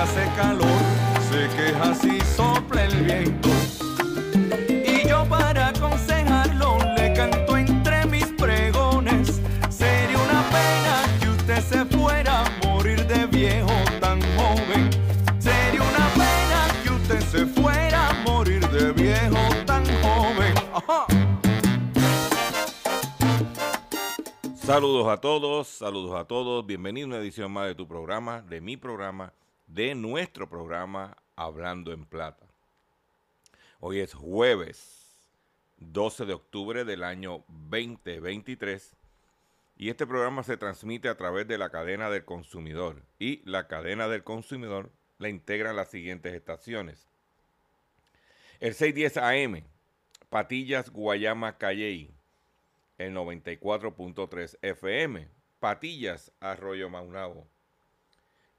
Hace calor, se queja si sopla el viento. Y yo para aconsejarlo le canto entre mis pregones. Sería una pena que usted se fuera a morir de viejo tan joven. Sería una pena que usted se fuera a morir de viejo tan joven. Saludos a todos, saludos a todos. Bienvenido a una edición más de tu programa, de mi programa, de nuestro programa Hablando en Plata. Hoy es jueves 12 de octubre del año 2023 y este programa se transmite a través de la cadena del consumidor y la cadena del consumidor la integran las siguientes estaciones. El 610 AM, Patillas, Guayama, Calley, el 94.3 FM, Patillas, Arroyo Maunabo.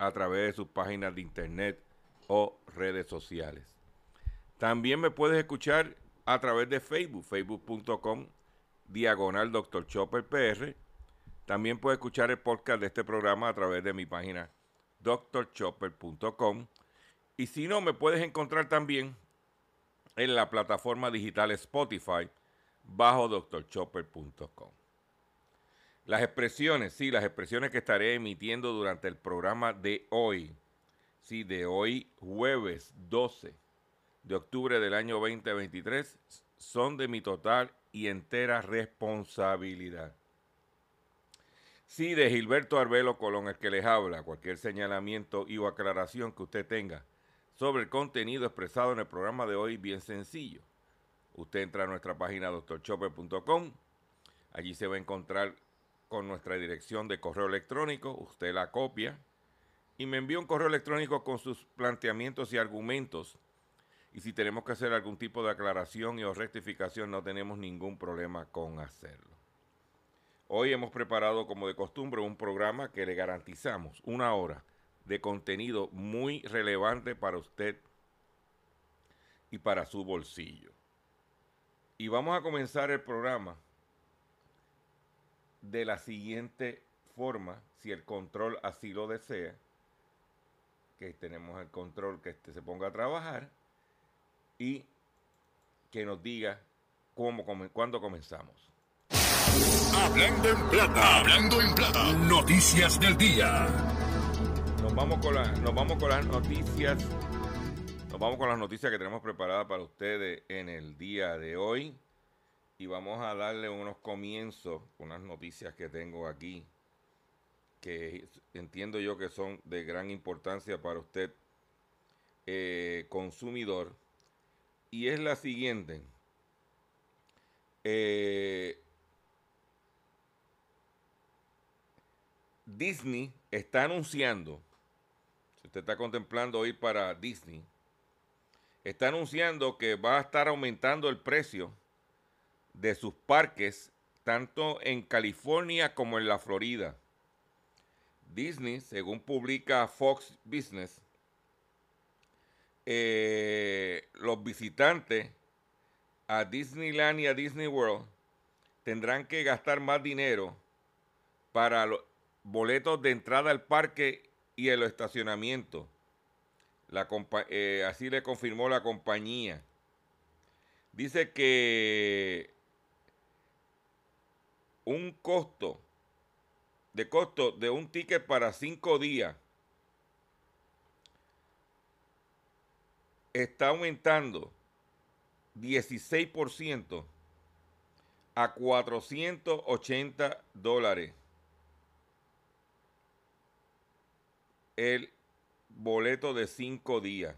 a través de sus páginas de internet o redes sociales. También me puedes escuchar a través de Facebook, facebook.com, diagonal Dr. Chopper PR. También puedes escuchar el podcast de este programa a través de mi página drchopper.com. Y si no, me puedes encontrar también en la plataforma digital Spotify bajo drchopper.com. Las expresiones, sí, las expresiones que estaré emitiendo durante el programa de hoy, sí, de hoy jueves 12 de octubre del año 2023, son de mi total y entera responsabilidad. Sí, de Gilberto Arbelo Colón, el que les habla, cualquier señalamiento y o aclaración que usted tenga sobre el contenido expresado en el programa de hoy, bien sencillo. Usted entra a nuestra página doctorchopper.com. Allí se va a encontrar con nuestra dirección de correo electrónico. Usted la copia y me envía un correo electrónico con sus planteamientos y argumentos. Y si tenemos que hacer algún tipo de aclaración y o rectificación, no tenemos ningún problema con hacerlo. Hoy hemos preparado, como de costumbre, un programa que le garantizamos una hora de contenido muy relevante para usted y para su bolsillo. Y vamos a comenzar el programa de la siguiente forma, si el control así lo desea, que tenemos el control que este se ponga a trabajar y que nos diga cómo, cuándo comenzamos. Hablando en plata, hablando en plata. Noticias del día. Nos vamos con la- nos vamos con las noticias. Nos vamos con las noticias que tenemos preparadas para ustedes en el día de hoy. Y vamos a darle unos comienzos, unas noticias que tengo aquí, que entiendo yo que son de gran importancia para usted, eh, consumidor. Y es la siguiente. eh, Disney está anunciando, si usted está contemplando ir para Disney, está anunciando que va a estar aumentando el precio de sus parques tanto en California como en la Florida. Disney, según publica Fox Business, eh, los visitantes a Disneyland y a Disney World tendrán que gastar más dinero para los boletos de entrada al parque y el estacionamiento. Eh, así le confirmó la compañía. Dice que un costo de costo de un ticket para cinco días está aumentando 16% a 480 dólares. El boleto de cinco días.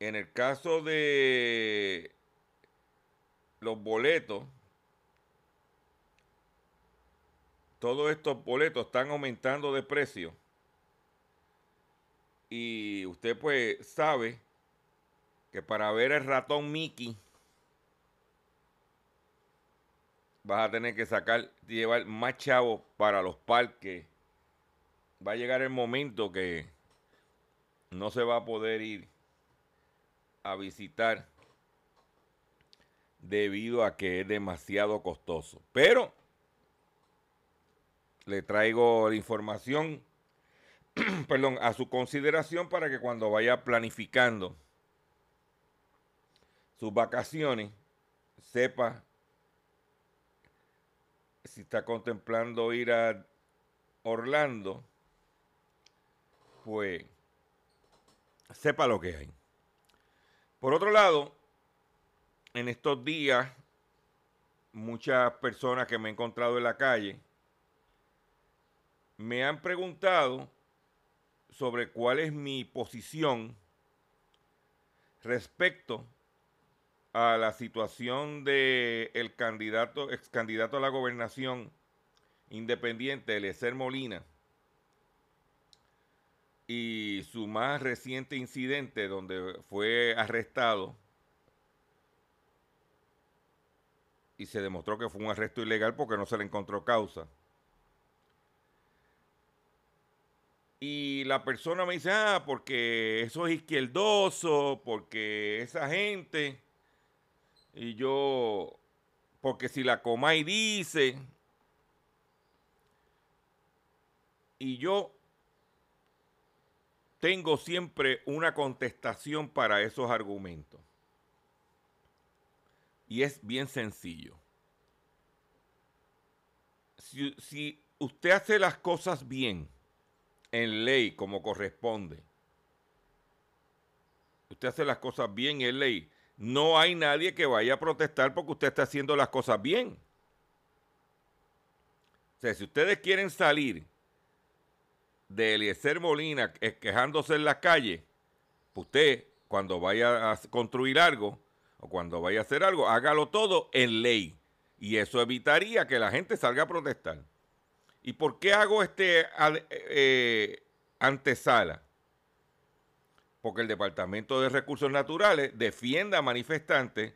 En el caso de los boletos, todos estos boletos están aumentando de precio. Y usted pues sabe que para ver el ratón Mickey vas a tener que sacar, llevar más chavos para los parques. Va a llegar el momento que no se va a poder ir a visitar debido a que es demasiado costoso. Pero le traigo información, perdón, a su consideración para que cuando vaya planificando sus vacaciones, sepa si está contemplando ir a Orlando, pues sepa lo que hay. Por otro lado, en estos días, muchas personas que me he encontrado en la calle, me han preguntado sobre cuál es mi posición respecto a la situación de el candidato, ex candidato a la gobernación independiente, Eliezer Molina, y su más reciente incidente donde fue arrestado y se demostró que fue un arresto ilegal porque no se le encontró causa. Y la persona me dice, ah, porque eso es izquierdoso, porque esa gente. Y yo, porque si la Comay dice. Y yo tengo siempre una contestación para esos argumentos. Y es bien sencillo. Si, si usted hace las cosas bien, en ley como corresponde. Usted hace las cosas bien en ley. No hay nadie que vaya a protestar porque usted está haciendo las cosas bien. O sea, si ustedes quieren salir de Eliezer Molina quejándose en la calle, pues usted cuando vaya a construir algo o cuando vaya a hacer algo, hágalo todo en ley. Y eso evitaría que la gente salga a protestar. ¿Y por qué hago este eh, antesala? Porque el Departamento de Recursos Naturales defiende a manifestantes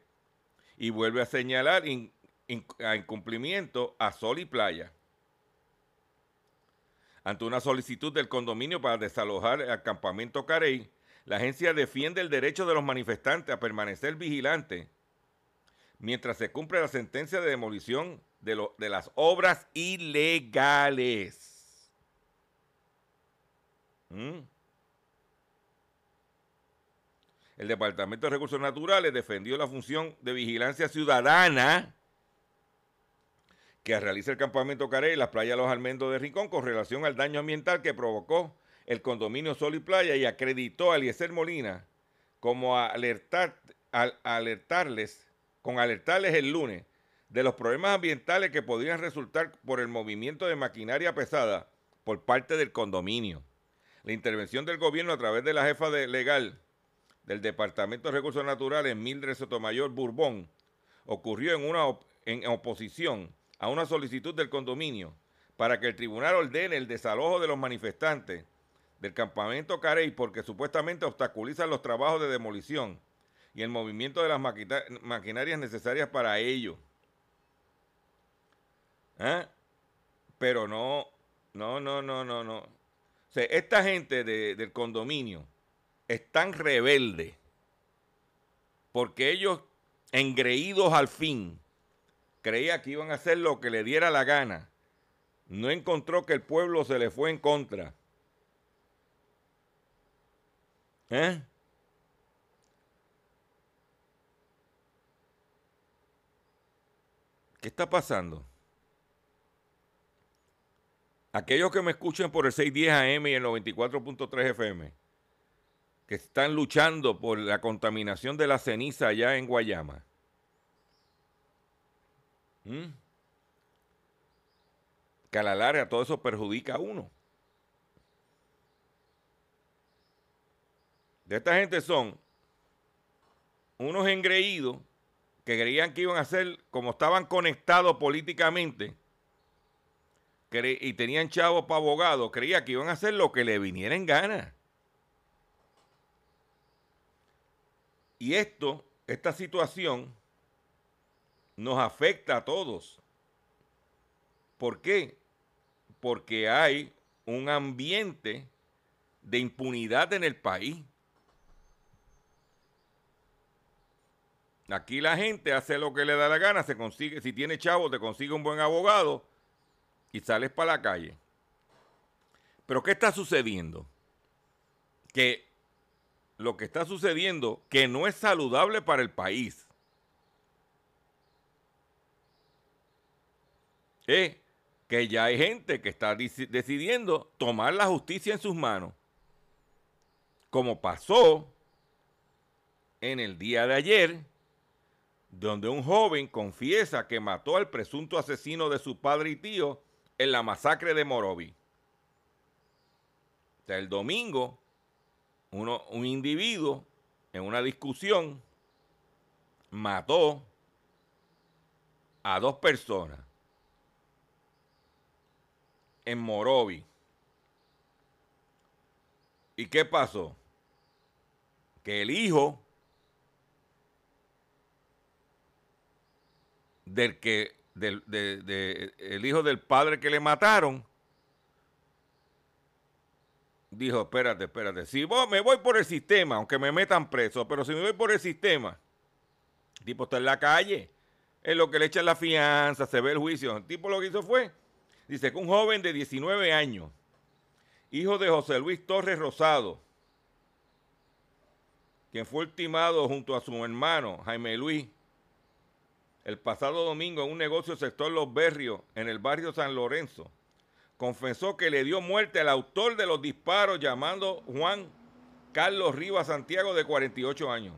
y vuelve a señalar a incumplimiento a Sol y Playa. Ante una solicitud del condominio para desalojar el campamento Carey, la agencia defiende el derecho de los manifestantes a permanecer vigilantes mientras se cumple la sentencia de demolición de, las obras ilegales. ¿Mm? El Departamento de Recursos Naturales defendió la función de vigilancia ciudadana que realiza el campamento Carey y las playas Los Almendos de Rincón con relación al daño ambiental que provocó el condominio Sol y Playa y acreditó a Eliezer Molina como alertar, al alertarles, con alertarles el lunes de los problemas ambientales que podrían resultar por el movimiento de maquinaria pesada por parte del condominio. La intervención del gobierno a través de la jefa de legal del Departamento de Recursos Naturales, Mildred Sotomayor Bourbón, ocurrió en una en oposición a una solicitud del condominio para que el tribunal ordene el desalojo de los manifestantes del campamento Carey porque supuestamente obstaculizan los trabajos de demolición y el movimiento de las maquinarias necesarias para ello. ¿Eh? Pero no, no, no, no, no, no. Sea, esta gente del condominio es tan rebelde porque ellos, engreídos al fin, creía que iban a hacer lo que le diera la gana. No encontró que el pueblo se le fue en contra. ¿Eh? ¿Qué está pasando? Aquellos que me escuchen por el 610 AM y el 94.3 FM, que están luchando por la contaminación de la ceniza allá en Guayama. ¿Mm? Que a la larga todo eso perjudica a uno. De esta gente son unos engreídos que creían que iban a ser, como estaban conectados políticamente, y tenían chavos para abogados, creía que iban a hacer lo que le viniera en gana. Y esto, esta situación, nos afecta a todos. ¿Por qué? Porque hay un ambiente de impunidad en el país. Aquí la gente hace lo que le da la gana, se consigue, si tiene chavo, te consigue un buen abogado y sales para la calle. Pero ¿qué está sucediendo? Que lo que está sucediendo que no es saludable para el país. Es que ya hay gente que está decidiendo tomar la justicia en sus manos. Como pasó en el día de ayer, donde un joven confiesa que mató al presunto asesino de su padre y tío en la masacre de Morovi. el domingo, uno, un individuo en una discusión mató a dos personas en Morovi. ¿Y qué pasó? Que el hijo del que del de, el hijo del padre que le mataron dijo, espérate, espérate, si vos, me voy por el sistema, aunque me metan preso, pero si me voy por el sistema, el tipo está en la calle, es lo que le echan la fianza, se ve el juicio, el tipo lo que hizo fue, dice que un joven de 19 años, hijo de José Luis Torres Rosado, quien fue ultimado junto a su hermano Jaime Luis, el pasado domingo en un negocio sector Los Berrios, en el barrio San Lorenzo, confesó que le dio muerte al autor de los disparos llamando Juan Carlos Rivas Santiago de 48 años.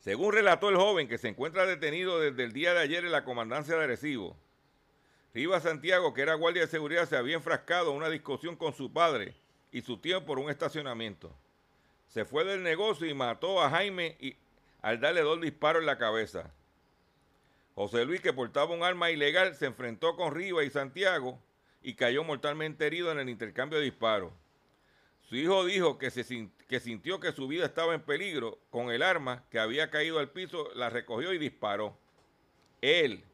Según relató el joven que se encuentra detenido desde el día de ayer en la comandancia de Arecibo, Rivas Santiago, que era guardia de seguridad, se había enfrascado en una discusión con su padre y su tío por un estacionamiento. Se fue del negocio y mató a Jaime y, al darle dos disparos en la cabeza. José Luis, que portaba un arma ilegal, se enfrentó con Rivas y Santiago y cayó mortalmente herido en el intercambio de disparos. Su hijo dijo que, que sintió que su vida estaba en peligro con el arma que había caído al piso, la recogió y disparó. Él,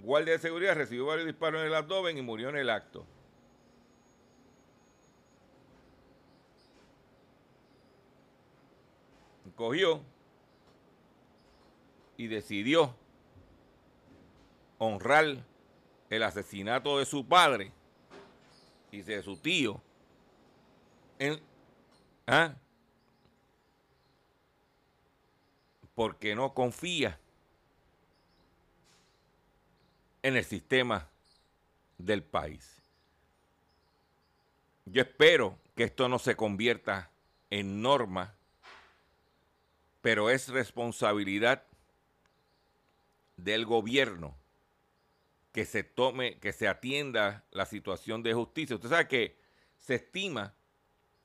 guardia de seguridad, recibió varios disparos en el abdomen y murió en el acto. Cogió y decidió honrar el asesinato de su padre y de su tío, ¿ah? porque no confía en el sistema del país. Yo espero que esto no se convierta en norma, pero es responsabilidad del gobierno que se tome, que se atienda la situación de justicia. Usted sabe que se estima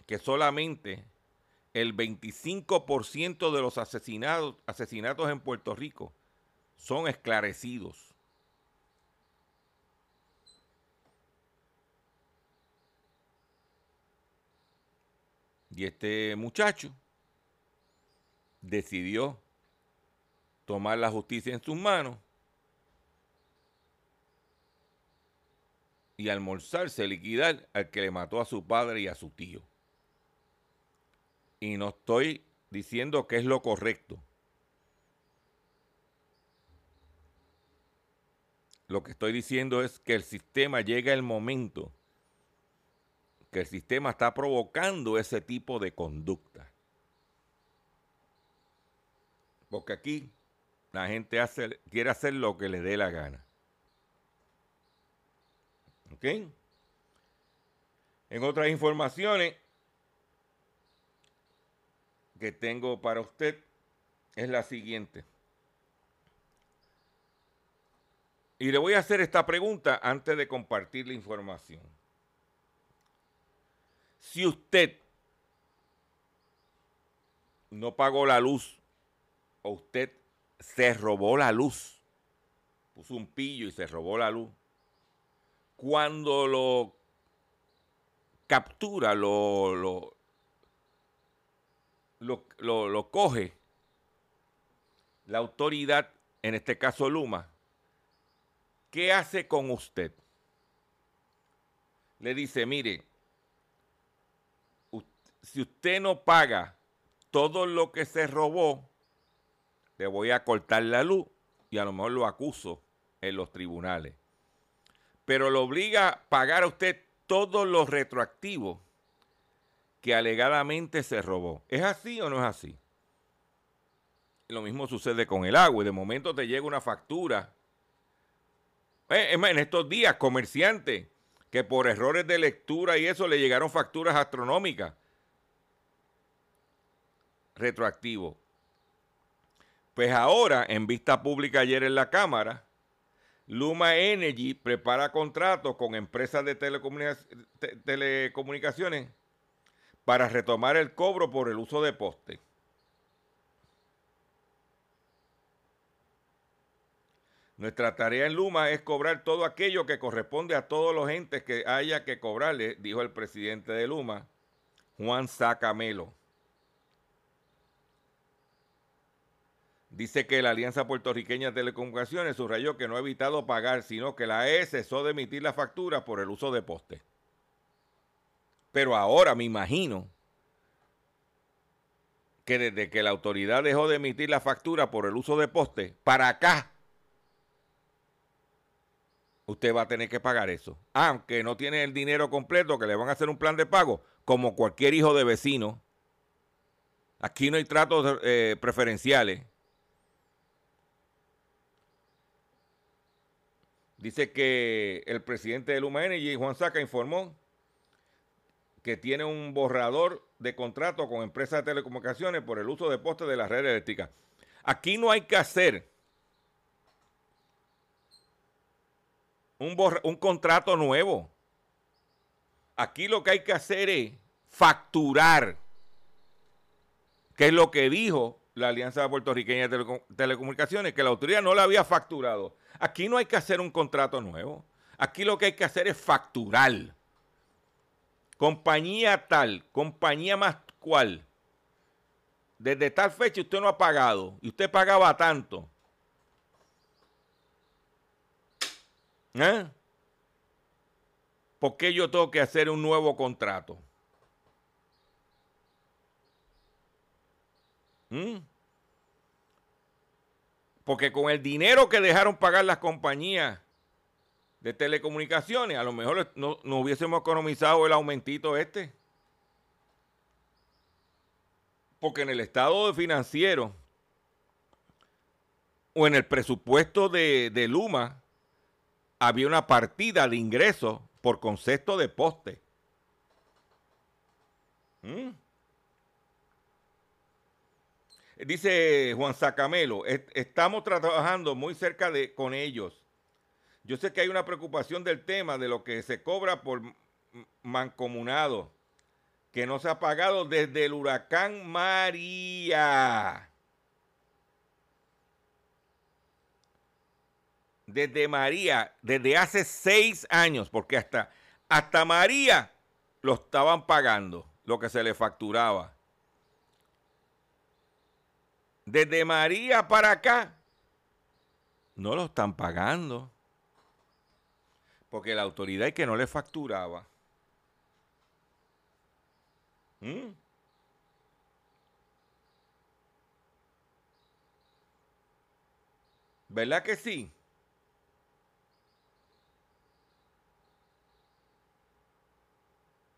que solamente el 25% de los asesinados, asesinatos en Puerto Rico son esclarecidos. Y este muchacho decidió tomar la justicia en sus manos y almorzarse, liquidar al que le mató a su padre y a su tío. Y no estoy diciendo que es lo correcto. Lo que estoy diciendo es que el sistema llega el momento que el sistema está provocando ese tipo de conducta. Porque aquí la gente hace, quiere hacer lo que le dé la gana. ¿Ok? En otras informaciones que tengo para usted es la siguiente. Y le voy a hacer esta pregunta antes de compartir la información. Si usted no pagó la luz o usted se robó la luz, puso un pillo y se robó la luz, cuando lo captura, lo, lo, lo, coge la autoridad, en este caso Luma, ¿qué hace con usted? Le dice, mire, si usted no paga todo lo que se robó, le voy a cortar la luz y a lo mejor lo acuso en los tribunales pero lo obliga a pagar a usted todos los retroactivos que alegadamente se robó. ¿Es así o no es así? Lo mismo sucede con el agua y de momento te llega una factura. Eh, en estos días, comerciantes que por errores de lectura y eso le llegaron facturas astronómicas. Retroactivo. Pues ahora, en vista pública ayer en la Cámara, Luma Energy prepara contratos con empresas de telecomunicaciones para retomar el cobro por el uso de poste. Nuestra tarea en Luma es cobrar todo aquello que corresponde a todos los entes que haya que cobrarle, dijo el presidente de Luma, Juan Sacamelo. Dice que la Alianza Puertorriqueña de Telecomunicaciones subrayó que no ha evitado pagar, sino que la E cesó de emitir la factura por el uso de poste. Pero ahora me imagino que desde que la autoridad dejó de emitir la factura por el uso de poste, para acá, usted va a tener que pagar eso. Aunque no tiene el dinero completo, que le van a hacer un plan de pago, como cualquier hijo de vecino. Aquí no hay tratos eh, preferenciales. Dice que el presidente de Luma Energy, Juan Saca, informó que tiene un borrador de contrato con empresas de telecomunicaciones por el uso de postes de la red eléctrica. Aquí no hay que hacer un, un contrato nuevo. Aquí lo que hay que hacer es facturar, que es lo que dijo la Alianza Puertorriqueña de Telecomunicaciones, que la autoridad no la había facturado. Aquí no hay que hacer un contrato nuevo. Aquí lo que hay que hacer es facturar. Compañía tal, compañía más cual. Desde tal fecha usted no ha pagado y usted pagaba tanto. ¿Eh? ¿Por qué yo tengo que hacer un nuevo contrato? ¿Mm? Porque con el dinero que dejaron pagar las compañías de telecomunicaciones, a lo mejor no, hubiésemos economizado el aumentito este. Porque en el estado financiero o en el presupuesto de, Luma había una partida de ingresos por concepto de poste. ¿Mm? Dice Juan Sacamelo, estamos trabajando muy cerca de con ellos. Yo sé que hay una preocupación del tema de lo que se cobra por mancomunado. que no se ha pagado desde el huracán María. Desde María, desde hace seis años, porque hasta, hasta María lo estaban pagando, lo que se le facturaba. Desde María para acá, no lo están pagando. Porque la autoridad es que no le facturaba. ¿Mm? ¿Verdad que sí?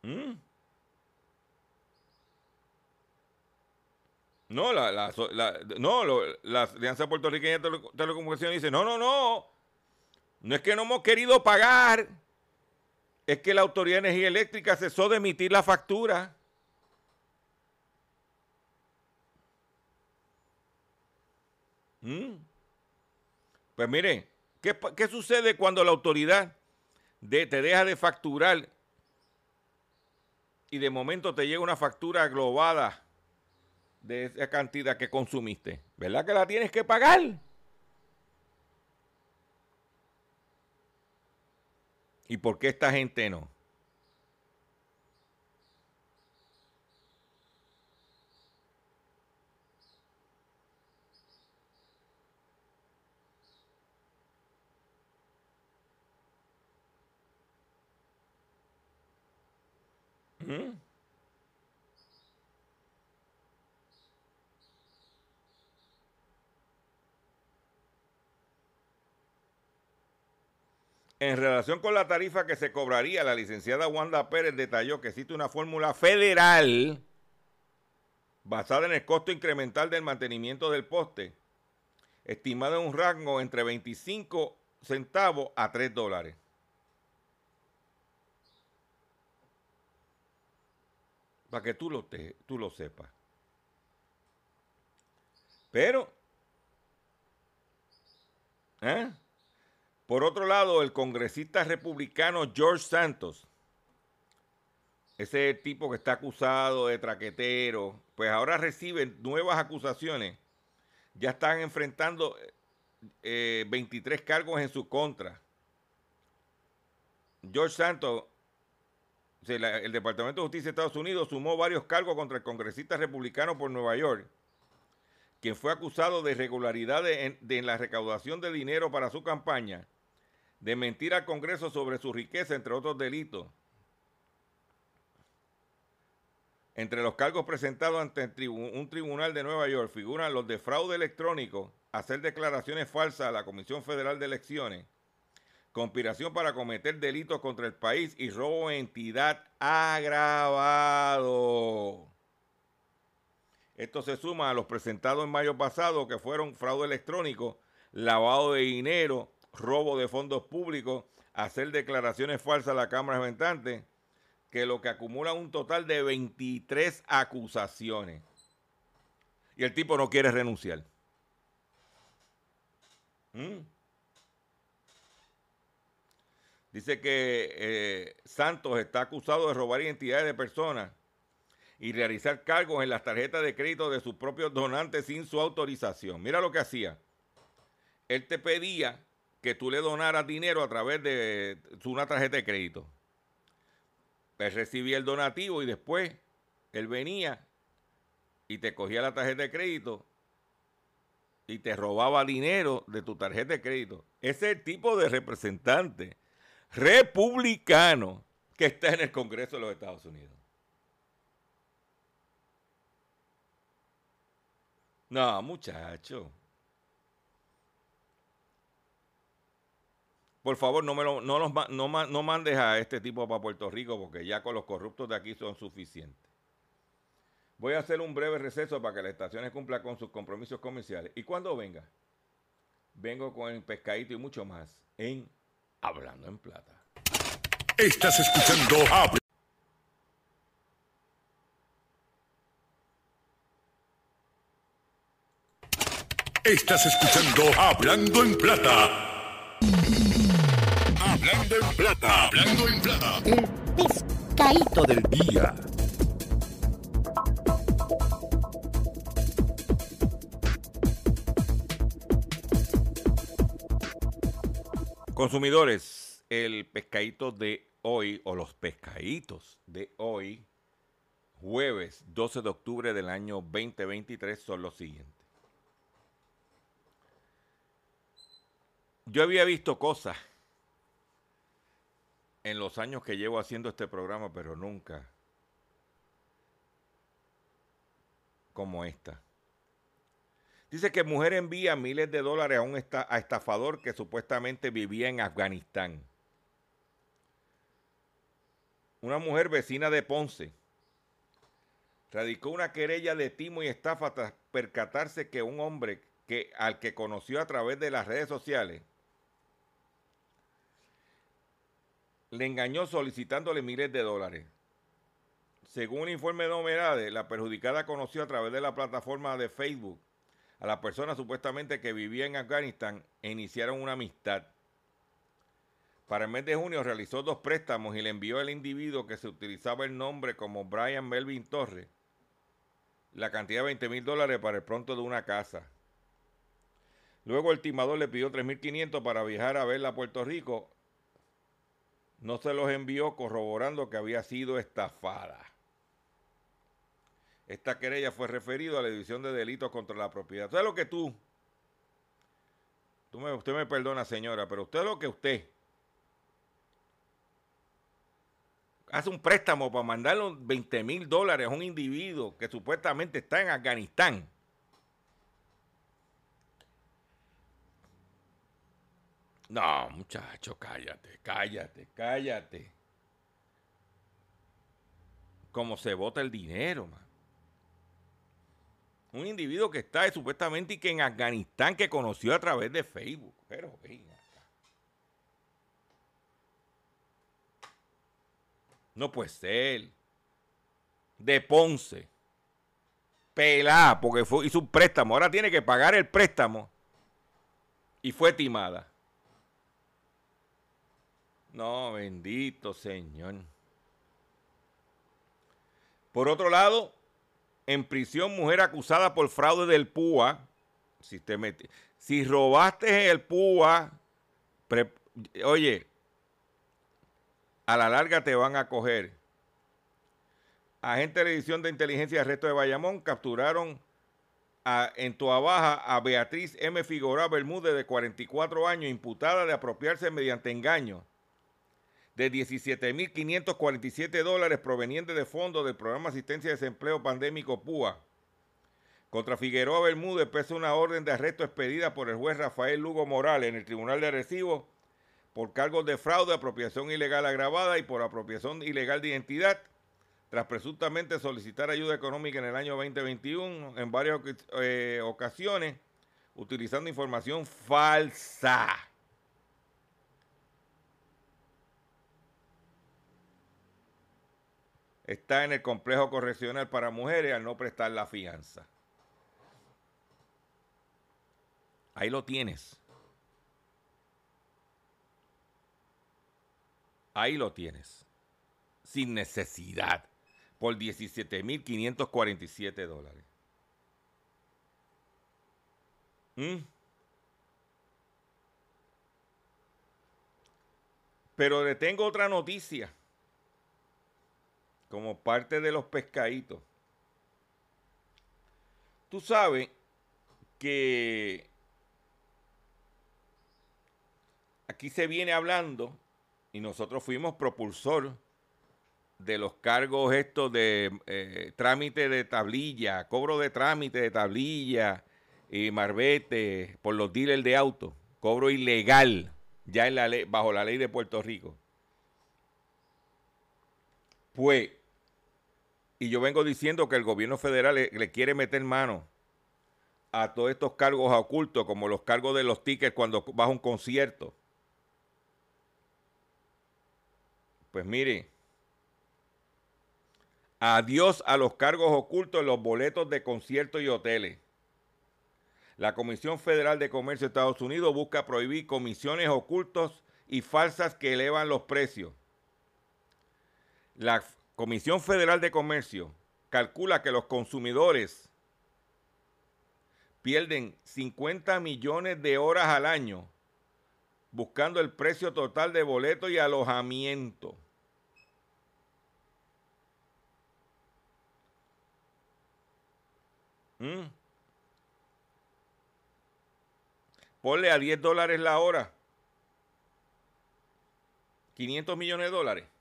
¿Mm? No, la, la, la no, lo, la Alianza Puertorriqueña de Telecomunicaciones dice, no, no, no, no es que no hemos querido pagar, es que la Autoridad de Energía Eléctrica cesó de emitir la factura. ¿Mm? Pues mire, ¿qué, ¿qué, sucede cuando la autoridad te deja de facturar y de momento te llega una factura globada de esa cantidad que consumiste? ¿Verdad que la tienes que pagar? ¿Y por qué esta gente no? ¿Mm? En relación con la tarifa que se cobraría, la licenciada Wanda Pérez detalló que existe una fórmula federal basada en el costo incremental del mantenimiento del poste, estimado en un rango entre 25 centavos a 3 dólares. Para que tú lo, te, tú lo sepas. Pero, ¿eh? Por otro lado, el congresista republicano George Santos, ese tipo que está acusado de traquetero, pues ahora recibe nuevas acusaciones. Ya están enfrentando 23 eh, cargos en su contra. George Santos, el Departamento de Justicia de Estados Unidos sumó varios cargos contra el congresista republicano por Nueva York, quien fue acusado de irregularidades en la recaudación de dinero para su campaña de mentir al Congreso sobre su riqueza, entre otros delitos. Entre los cargos presentados ante un tribunal de Nueva York figuran los de fraude electrónico, hacer declaraciones falsas a la Comisión Federal de Elecciones, conspiración para cometer delitos contra el país y robo de entidad agravado. Esto se suma a los presentados en mayo pasado que fueron fraude electrónico, lavado de dinero, robo de fondos públicos, hacer declaraciones falsas a la Cámara de Representantes, que lo que acumula un total de 23 acusaciones. Y el tipo no quiere renunciar. ¿Mm? Dice que eh, Santos está acusado de robar identidades de personas y realizar cargos en las tarjetas de crédito de sus propios donantes sin su autorización. Mira lo que hacía. Él te pedía que tú le donaras dinero a través de una tarjeta de crédito. Él recibía el donativo y después él venía y te cogía la tarjeta de crédito y te robaba dinero de tu tarjeta de crédito. Ese es el tipo de representante republicano que está en el Congreso de los Estados Unidos. No, muchacho. Por favor, no, me lo, no, no, mandes a este tipo para Puerto Rico porque ya con los corruptos de aquí son suficientes. Voy a hacer un breve receso para que las estaciones cumplan con sus compromisos comerciales. Y cuando venga, vengo con el pescadito y mucho más en Hablando en Plata. Estás escuchando Estás escuchando Hablando en Plata. Hablando en Plata. Hablando en Plata. El pescadito del día. Consumidores, el pescadito de hoy, o los pescaditos de hoy, jueves 12 de octubre del año 2023, son los siguientes. Yo había visto cosas en los años que llevo haciendo este programa, pero nunca como esta. Dice que mujer envía miles de dólares a un estafador que supuestamente vivía en Afganistán. Una mujer vecina de Ponce radicó una querella de timo y estafa tras percatarse que un hombre que, al que conoció a través de las redes sociales le engañó solicitándole miles de dólares. Según un informe de Nomerade, la perjudicada conoció a través de la plataforma de Facebook a la persona supuestamente que vivía en Afganistán e iniciaron una amistad. Para el mes de junio realizó dos préstamos y le envió al individuo que se utilizaba el nombre como Brian Melvin Torres la cantidad de 20 mil dólares para el pronto de una casa. Luego el timador le pidió 3.500 para viajar a verla a Puerto Rico no se los envió corroborando que había sido estafada. Esta querella fue referida a la división de delitos contra la propiedad. ¿Sabes lo que tú? tú me, usted me perdona, señora, pero usted lo que usted hace un préstamo para mandarle 20 mil dólares a un individuo que supuestamente está en Afganistán No, muchacho, cállate, cállate, cállate. Cómo se vota el dinero, man. Un individuo que está supuestamente y que en Afganistán que conoció a través de Facebook. Pero venga. No puede ser. De Ponce. Pelá, porque fue, hizo un préstamo. Ahora tiene que pagar el préstamo. Y fue timada. No, bendito Señor. Por otro lado, en prisión, mujer acusada por fraude del PUA. Si, te mete, si robaste el PUA, oye, a la larga te van a coger. Agentes de la División de Inteligencia de Arresto de Bayamón capturaron en Baja a Beatriz M. Figueroa Bermúdez, de 44 años, imputada de apropiarse mediante engaño de 17.547 dólares provenientes de fondos del Programa Asistencia de Desempleo Pandémico PUA. Contra Figueroa Bermúdez pesa una orden de arresto expedida por el juez Rafael Lugo Morales en el Tribunal de Arecibo por cargos de fraude, apropiación ilegal agravada y por apropiación ilegal de identidad, tras presuntamente solicitar ayuda económica en el año 2021 en varias eh, ocasiones, utilizando información falsa. Está en el complejo correccional para mujeres al no prestar la fianza. Ahí lo tienes. Ahí lo tienes. Sin necesidad. Por 17.547 dólares. ¿Mm? Pero le tengo otra noticia como parte de los pescaditos. Tú sabes que aquí se viene hablando y nosotros fuimos propulsor de los cargos estos de eh, trámite de tablilla, cobro de trámite de tablilla y marbete por los dealers de auto, cobro ilegal ya bajo la ley de Puerto Rico. Pues y yo vengo diciendo que el gobierno federal le, quiere meter mano a todos estos cargos ocultos, como los cargos de los tickets cuando vas a un concierto. Pues mire, adiós a los cargos ocultos en los boletos de conciertos y hoteles. La Comisión Federal de Comercio de Estados Unidos busca prohibir comisiones ocultos y falsas que elevan los precios. La Comisión Federal de Comercio calcula que los consumidores pierden 50 millones de horas al año buscando el precio total de boleto y alojamiento. ¿Mm? Ponle a 10 dólares la hora. 500 millones de dólares.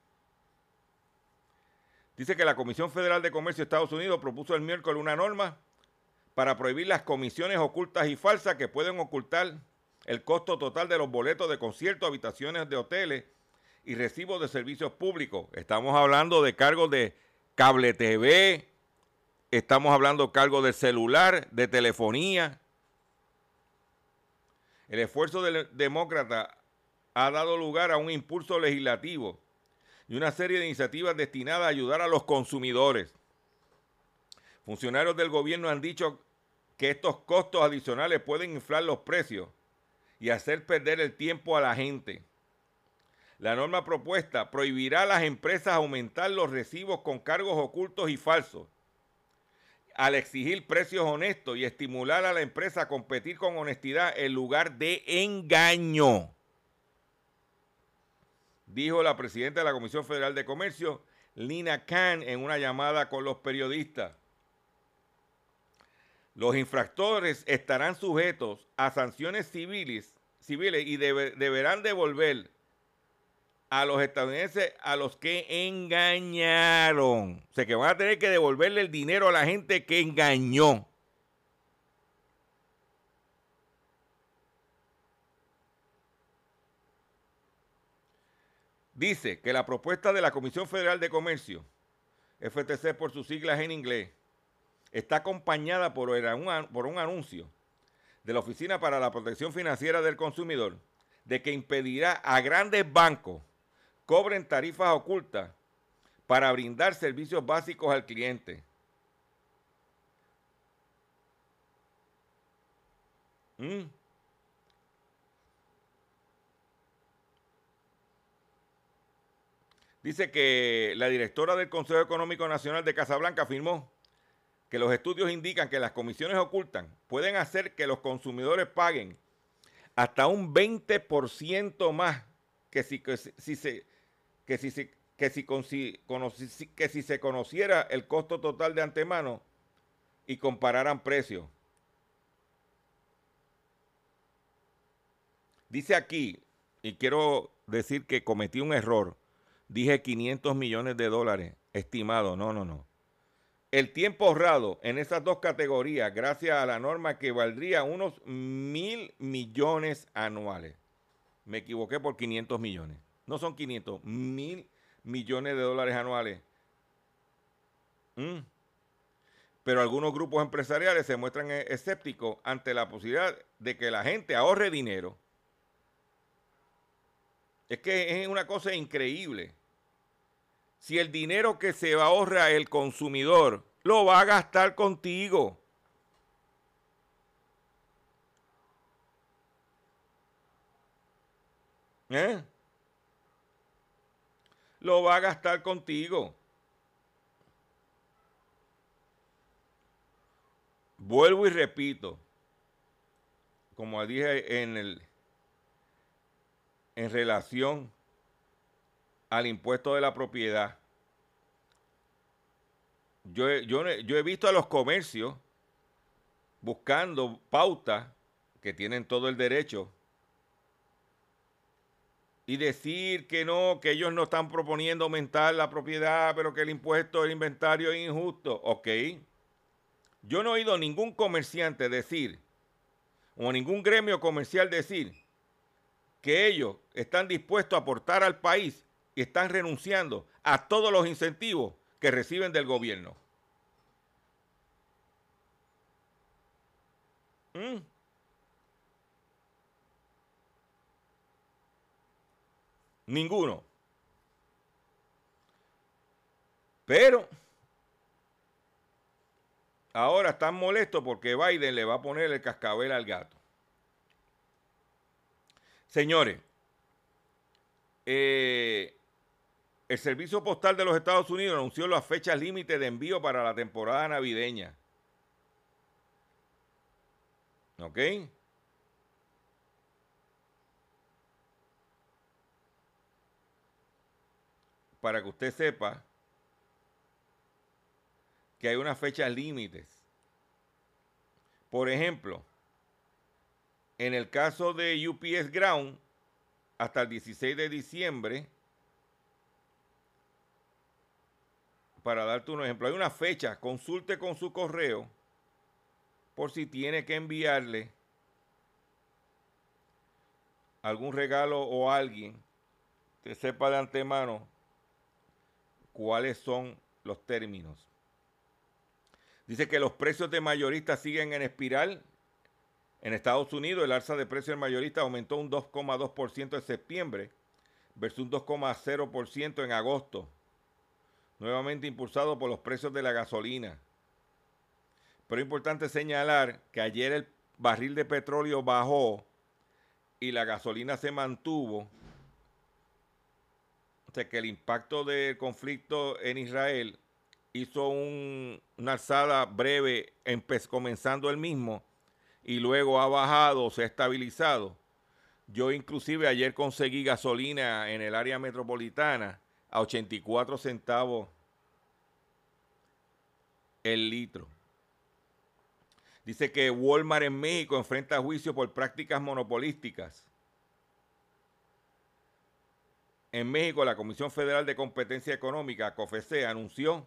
Dice que la Comisión Federal de Comercio de Estados Unidos propuso el miércoles una norma para prohibir las comisiones ocultas y falsas que pueden ocultar el costo total de los boletos de conciertos, habitaciones de hoteles y recibos de servicios públicos. Estamos hablando de cargos de cable TV, estamos hablando de cargos de celular, de telefonía. El esfuerzo del demócrata ha dado lugar a un impulso legislativo y una serie de iniciativas destinadas a ayudar a los consumidores. Funcionarios del gobierno han dicho que estos costos adicionales pueden inflar los precios y hacer perder el tiempo a la gente. La norma propuesta prohibirá a las empresas aumentar los recibos con cargos ocultos y falsos, al exigir precios honestos y estimular a la empresa a competir con honestidad en lugar de engaño dijo la presidenta de la Comisión Federal de Comercio, Lina Khan, en una llamada con los periodistas. Los infractores estarán sujetos a sanciones civiles, y deberán devolver a los estadounidenses a los que engañaron. O sea, que van a tener que devolverle el dinero a la gente que engañó. Dice que la propuesta de la Comisión Federal de Comercio, FTC por sus siglas en inglés, está acompañada por, un anuncio de la Oficina para la Protección Financiera del Consumidor de que impedirá a grandes bancos cobren tarifas ocultas para brindar servicios básicos al cliente. ¿Mm? Dice que la directora del Consejo Económico Nacional de Casablanca afirmó que los estudios indican que las comisiones ocultas pueden hacer que los consumidores paguen hasta un 20% más que si, se, que si, que si se conociera el costo total de antemano y compararan precios. Dice aquí, y quiero decir que cometí un error, Dije 500 millones de dólares estimado. No, no, no. El tiempo ahorrado en esas dos categorías, gracias a la norma que valdría unos mil millones anuales. Me equivoqué por 500 millones. No son 500, mil millones de dólares anuales. Mm. Pero algunos grupos empresariales se muestran e-, escépticos ante la posibilidad de que la gente ahorre dinero. Es que es una cosa increíble si el dinero que se ahorra el consumidor lo va a gastar contigo? ¿Eh? Lo va a gastar contigo. Vuelvo y repito, como dije en el en relación al impuesto de la propiedad. Yo, yo, yo he visto a los comercios buscando pautas que tienen todo el derecho y decir que no, que ellos no están proponiendo aumentar la propiedad, pero que el impuesto del inventario es injusto. Ok. Yo no he oído ningún comerciante decir, o ningún gremio comercial decir, que ellos están dispuestos a aportar al país y están renunciando a todos los incentivos que reciben del gobierno. ¿Mm? Ninguno. Pero ahora están molestos porque Biden le va a poner el cascabel al gato. Señores, eh, el Servicio Postal de los Estados Unidos anunció las fechas límite de envío para la temporada navideña. ¿Ok? Para que usted sepa que hay unas fechas límites. Por ejemplo, en el caso de UPS Ground, hasta el 16 de diciembre, para darte un ejemplo, hay una fecha, consulte con su correo por si tiene que enviarle algún regalo o alguien que sepa de antemano cuáles son los términos. Dice que los precios de mayoristas siguen en espiral. En Estados Unidos el alza de precios del mayorista aumentó un 2,2% en septiembre versus un 2,0% en agosto, nuevamente impulsado por los precios de la gasolina. Pero es importante señalar que ayer el barril de petróleo bajó y la gasolina se mantuvo. O sea que el impacto del conflicto en Israel hizo una alzada breve, comenzando el mismo, y luego ha bajado, se ha estabilizado. Yo inclusive ayer conseguí gasolina en el área metropolitana a 84 centavos el litro. Dice que Walmart en México enfrenta juicio por prácticas monopolísticas. En México, la Comisión Federal de Competencia Económica, COFECE, anunció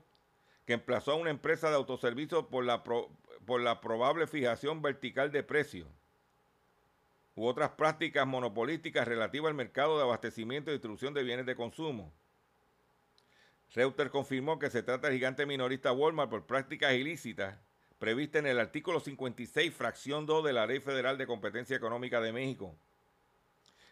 que emplazó a una empresa de autoservicio por la, por la probable fijación vertical de precios u otras prácticas monopolísticas relativas al mercado de abastecimiento y distribución de bienes de consumo. Reuters confirmó que se trata del gigante minorista Walmart por prácticas ilícitas prevista en el artículo 56, fracción 2 de la Ley Federal de Competencia Económica de México.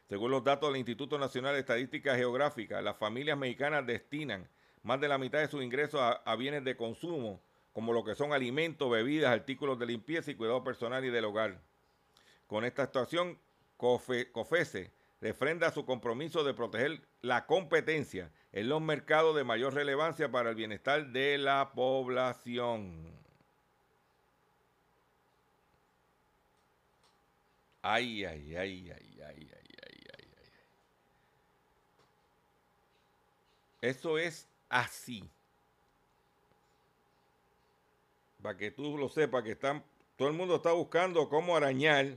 Según los datos del Instituto Nacional de Estadística Geográfica, las familias mexicanas destinan más de la mitad de sus ingresos a, bienes de consumo, como lo que son alimentos, bebidas, artículos de limpieza y cuidado personal y del hogar. Con esta actuación, COFESE refrenda su compromiso de proteger la competencia en los mercados de mayor relevancia para el bienestar de la población. Ay, ay, ay, ay, ay, ay, ay, ay, ay. Eso es así. Para que tú lo sepas que están, todo el mundo está buscando cómo arañar.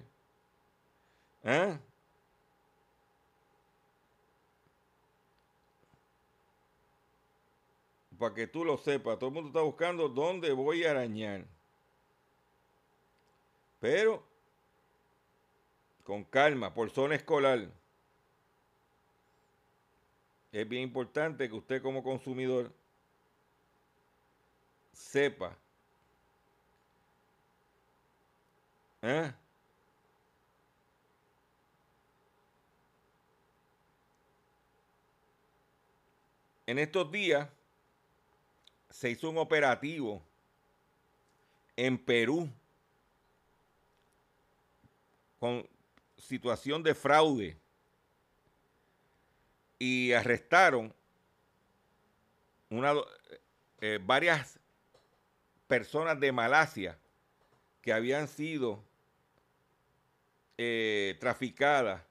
¿eh? Para que tú lo sepas, todo el mundo está buscando dónde voy a arañar. Pero con calma, por zona escolar. Es bien importante que usted como consumidor sepa ¿eh? En estos días se hizo un operativo en Perú con situación de fraude y arrestaron una, eh, varias personas de Malasia que habían sido eh, traficadas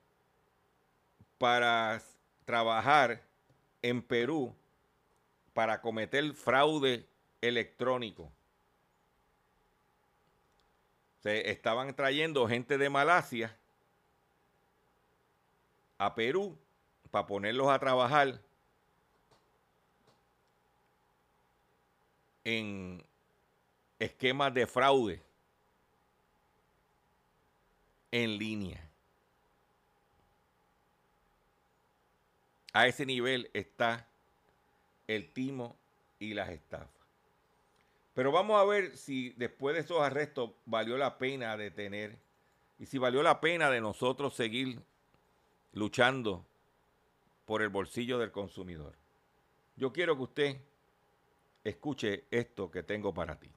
para trabajar en Perú para cometer fraude electrónico. Se estaban trayendo gente de Malasia a Perú para ponerlos a trabajar en esquemas de fraude en línea. A ese nivel está el timo y las estafas. Pero vamos a ver si después de esos arrestos valió la pena detener y si valió la pena de nosotros seguir luchando por el bolsillo del consumidor. Yo quiero que usted escuche esto que tengo para ti.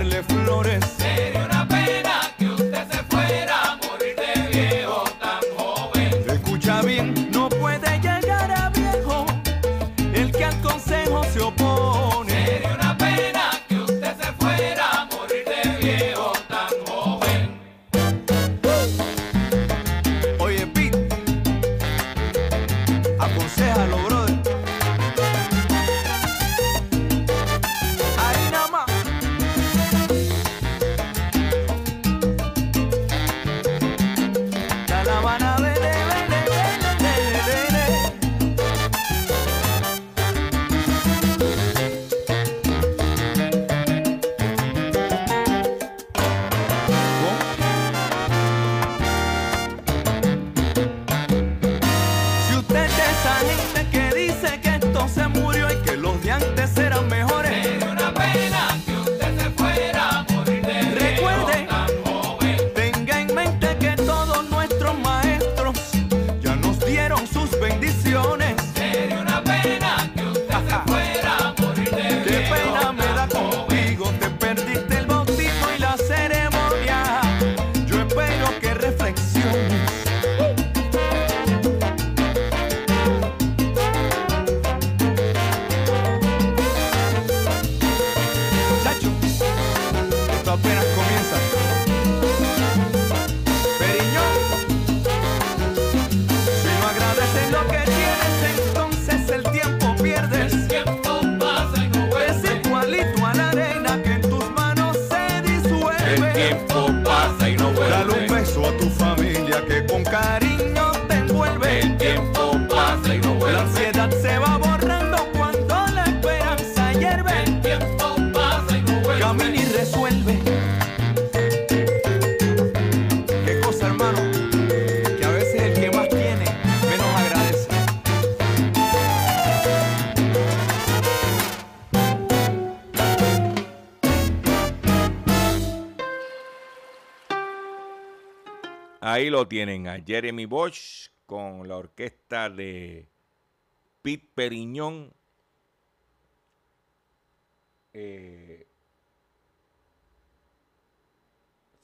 darle flores. tienen a Jeremy Bosch con la orquesta de Pete Periñón. Eh,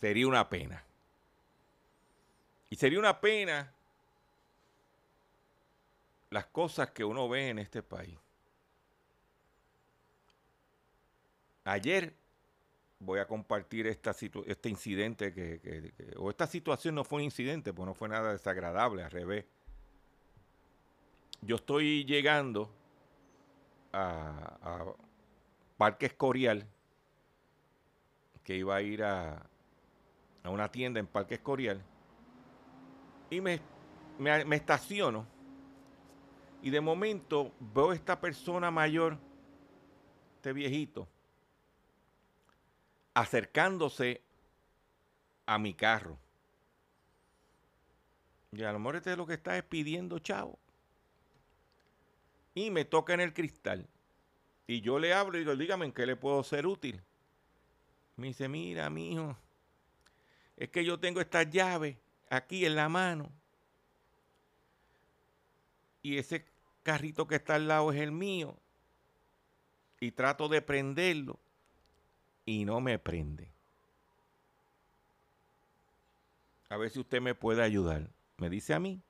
sería una pena. Y sería una pena las cosas que uno ve en este país. Ayer voy a compartir esta situ este incidente que, o esta situación no fue un incidente, pues no fue nada desagradable, al revés. Yo estoy llegando a, Parque Escorial, que iba a ir a, a, una tienda en Parque Escorial, y me, me, me estaciono, y de momento veo esta persona mayor, este viejito, acercándose a mi carro. Y a lo mejor este es lo que está es pidiendo, chavo. Y me toca en el cristal. Y yo le hablo y digo, dígame en qué le puedo ser útil. Me dice, mira, mijo, es que yo tengo esta llave aquí en la mano. Y ese carrito que está al lado es el mío. Y trato de prenderlo. Y no me prende. A ver si usted me puede ayudar. Me dice a mí.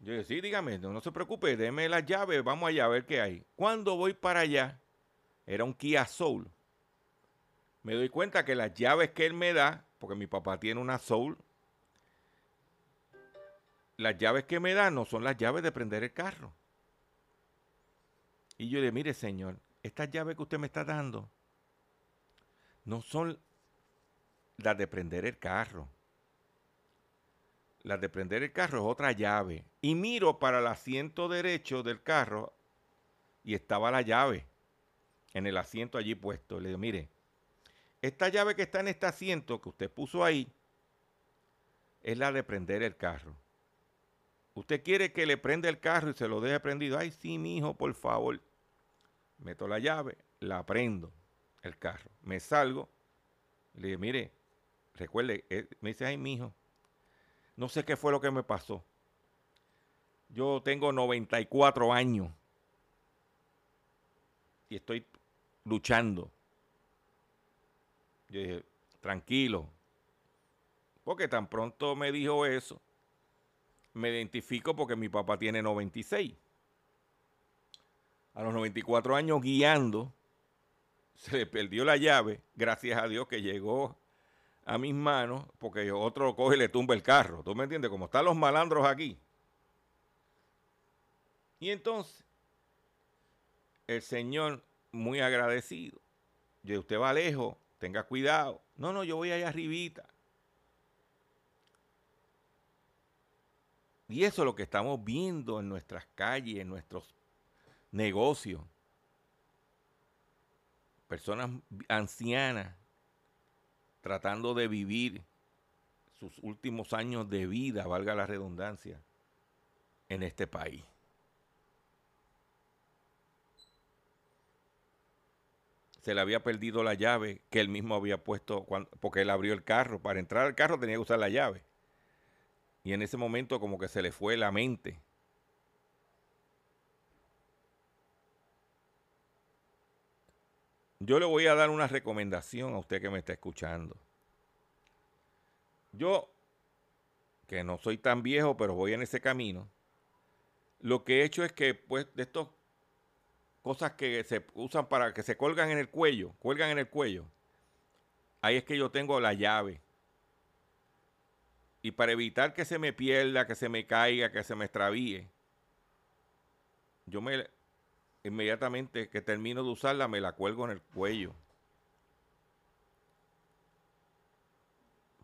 Yo digo, sí, dígame, no, no se preocupe, déme las llaves, vamos allá a ver qué hay. Cuando voy para allá, era un Kia Soul. Me doy cuenta que las llaves que él me da, porque mi papá tiene una Soul, las llaves que me da no son las llaves de prender el carro. Y yo le mire, señor, estas llaves que usted me está dando no son las de prender el carro. Las de prender el carro es otra llave. Y miro para el asiento derecho del carro y estaba la llave en el asiento allí puesto. Le digo, mire, esta llave que está en este asiento que usted puso ahí es la de prender el carro. Usted quiere que le prenda el carro y se lo deje prendido. Ay, sí, mi hijo, por favor. Meto la llave, la prendo el carro. Me salgo. Le digo, mire, recuerde, eh, me dice, ay, mi hijo, no sé qué fue lo que me pasó. Yo tengo 94 años y estoy luchando. Yo dije, tranquilo. Porque tan pronto me dijo eso, me identifico porque mi papá tiene 96. A los 94 años guiando, se le perdió la llave, gracias a Dios que llegó a mis manos, porque otro lo coge y le tumba el carro. ¿Tú me entiendes? Como están los malandros aquí. Y entonces, el Señor, muy agradecido, yo, usted va lejos, tenga cuidado. No, no, yo voy allá arribita. Y eso es lo que estamos viendo en nuestras calles, en nuestros negocios. Personas ancianas tratando de vivir sus últimos años de vida, valga la redundancia, en este país. Se le había perdido la llave que él mismo había puesto cuando, porque él abrió el carro. Para entrar al carro tenía que usar la llave. Y en ese momento como que se le fue la mente. Yo le voy a dar una recomendación a usted que me está escuchando. Yo, que no soy tan viejo, pero voy en ese camino, lo que he hecho es que, pues, de estas cosas que se usan para que se colgan en el cuello, cuelgan en el cuello, ahí es que yo tengo la llave. Y para evitar que se me pierda, que se me caiga, que se me extravíe, yo me inmediatamente que termino de usarla me la cuelgo en el cuello.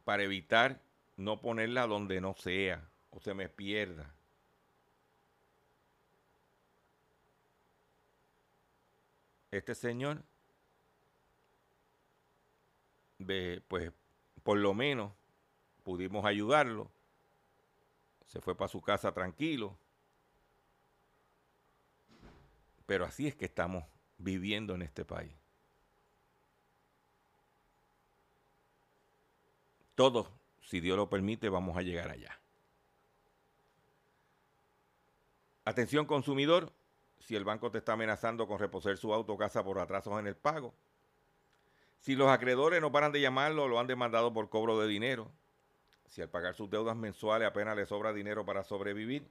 Para evitar no ponerla donde no sea o se me pierda. Este señor, pues por lo menos pudimos ayudarlo. Se fue para su casa tranquilo. Pero así es que estamos viviendo en este país. Todos, si Dios lo permite, vamos a llegar allá. Atención consumidor, si el banco te está amenazando con reposer su auto o casa por atrasos en el pago, si los acreedores no paran de llamarlo, lo han demandado por cobro de dinero, si al pagar sus deudas mensuales apenas le sobra dinero para sobrevivir,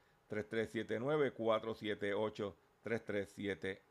3379 478 3379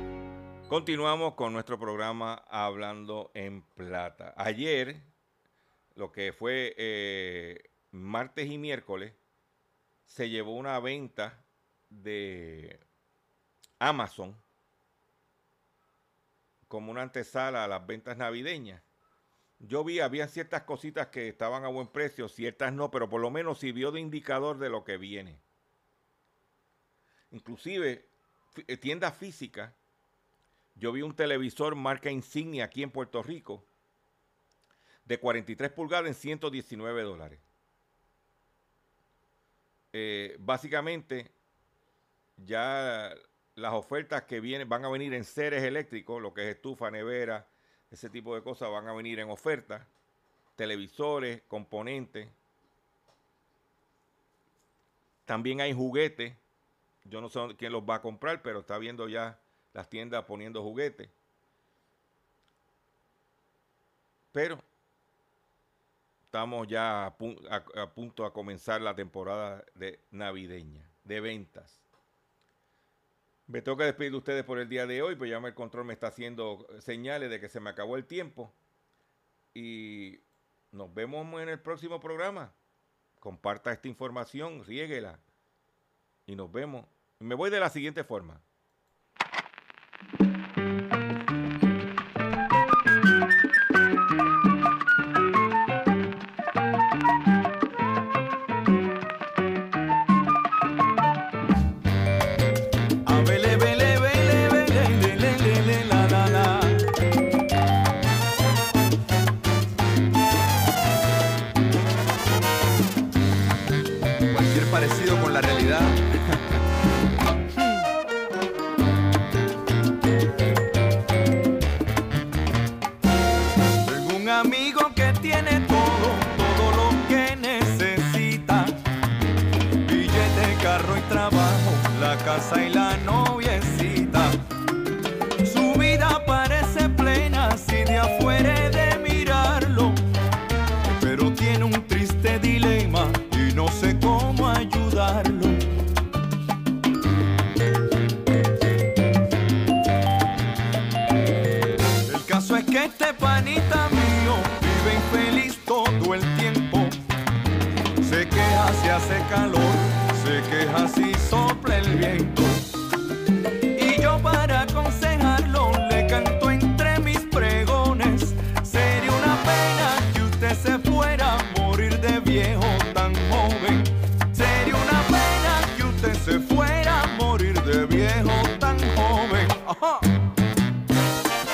Continuamos con nuestro programa Hablando en Plata. Ayer, lo que fue eh, martes y miércoles, se llevó una venta de Amazon como una antesala a las ventas navideñas. Yo vi, había ciertas cositas que estaban a buen precio, ciertas no, pero por lo menos sirvió de indicador de lo que viene. Inclusive, fi- tiendas físicas yo vi un televisor marca Insignia aquí en Puerto Rico de 43 pulgadas en 119 dólares. Eh, básicamente, ya las ofertas que vienen van a venir en seres eléctricos, lo que es estufa, nevera, ese tipo de cosas van a venir en oferta. Televisores, componentes. También hay juguetes. Yo no sé quién los va a comprar, pero está viendo ya las tiendas poniendo juguetes. Pero estamos ya a, pu- a- a punto a comenzar la temporada de navideña, de ventas. Me tengo que despedir de ustedes por el día de hoy, pues ya el control me está haciendo señales de que se me acabó el tiempo. Y nos vemos en el próximo programa. Comparta esta información, riéguela. Y nos vemos. Me voy de la siguiente forma. Casa y la noviecita. Su vida parece plena si de afuera de mirarlo. Pero tiene un triste dilema y no sé cómo ayudarlo. El caso es que este panita mío vive infeliz todo el tiempo. Se queja si hace calor, se queja